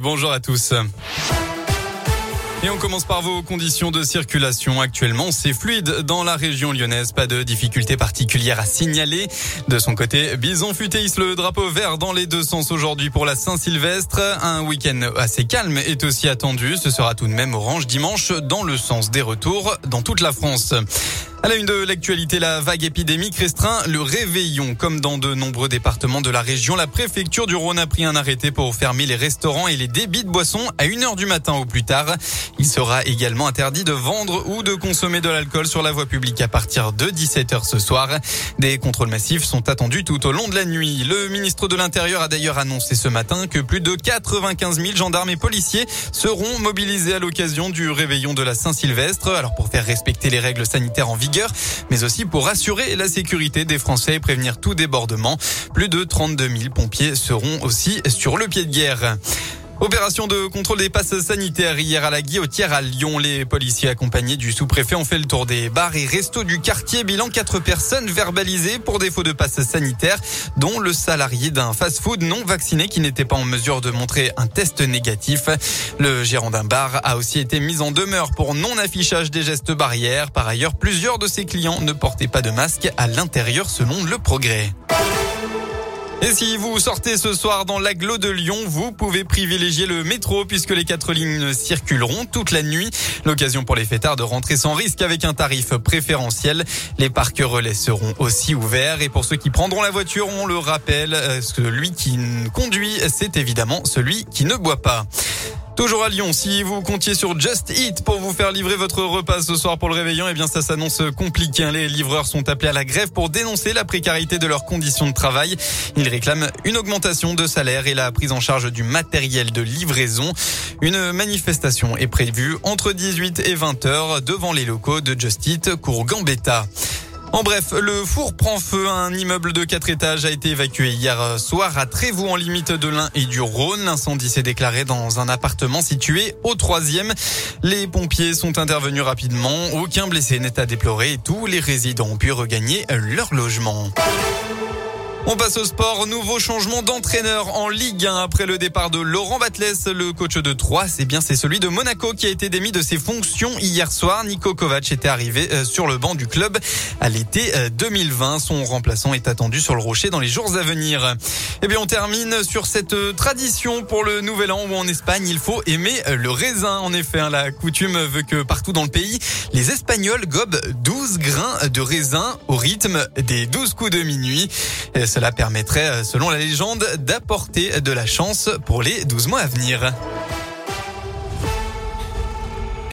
Bonjour à tous. Et on commence par vos conditions de circulation. Actuellement, c'est fluide dans la région lyonnaise. Pas de difficultés particulières à signaler. De son côté, Bison futéis le drapeau vert dans les deux sens aujourd'hui pour la Saint-Sylvestre. Un week-end assez calme est aussi attendu. Ce sera tout de même orange dimanche dans le sens des retours dans toute la France. À la une de l'actualité, la vague épidémique restreint le réveillon. Comme dans de nombreux départements de la région, la préfecture du Rhône a pris un arrêté pour fermer les restaurants et les débits de boissons à 1h du matin au plus tard. Il sera également interdit de vendre ou de consommer de l'alcool sur la voie publique à partir de 17h ce soir. Des contrôles massifs sont attendus tout au long de la nuit. Le ministre de l'Intérieur a d'ailleurs annoncé ce matin que plus de 95 000 gendarmes et policiers seront mobilisés à l'occasion du réveillon de la Saint-Sylvestre. Alors pour faire respecter les règles sanitaires en mais aussi pour assurer la sécurité des Français et prévenir tout débordement. Plus de 32 000 pompiers seront aussi sur le pied de guerre. Opération de contrôle des passes sanitaires hier à la Guillotière à Lyon. Les policiers accompagnés du sous-préfet ont fait le tour des bars et restos du quartier. Bilan quatre personnes verbalisées pour défaut de passe sanitaire, dont le salarié d'un fast-food non vacciné qui n'était pas en mesure de montrer un test négatif. Le gérant d'un bar a aussi été mis en demeure pour non-affichage des gestes barrières. Par ailleurs, plusieurs de ses clients ne portaient pas de masque à l'intérieur selon le progrès. Et si vous sortez ce soir dans l'agglo de Lyon, vous pouvez privilégier le métro puisque les quatre lignes circuleront toute la nuit. L'occasion pour les fêtards de rentrer sans risque avec un tarif préférentiel. Les parcs relais seront aussi ouverts et pour ceux qui prendront la voiture, on le rappelle, euh, celui qui conduit, c'est évidemment celui qui ne boit pas. Toujours à Lyon, si vous comptiez sur Just Eat pour vous faire livrer votre repas ce soir pour le réveillon, eh bien ça s'annonce compliqué. Hein. Les livreurs sont appelés à la grève pour dénoncer la précarité de leurs conditions de travail. Ils réclament une augmentation de salaire et la prise en charge du matériel de livraison. Une manifestation est prévue entre 18 et 20 heures devant les locaux de Just Eat, cours Gambetta. En bref, le four prend feu. Un immeuble de quatre étages a été évacué hier soir à Trévoux en limite de l'Ain et du Rhône. L'incendie s'est déclaré dans un appartement situé au troisième. Les pompiers sont intervenus rapidement. Aucun blessé n'est à déplorer. Tous les résidents ont pu regagner leur logement. On passe au sport. Nouveau changement d'entraîneur en Ligue 1 après le départ de Laurent Batles, le coach de Troyes. C'est bien, c'est celui de Monaco qui a été démis de ses fonctions hier soir. Nico Kovac était arrivé euh, sur le banc du club à l'été 2020. Euh, Son remplaçant est attendu sur le rocher dans les jours à venir. Eh bien, on termine sur cette euh, tradition pour le nouvel an où en Espagne, il faut aimer le raisin. En effet, hein, la coutume veut que partout dans le pays, les Espagnols gobent 12 grains de raisin au rythme des 12 coups de minuit. Cela permettrait, selon la légende, d'apporter de la chance pour les 12 mois à venir.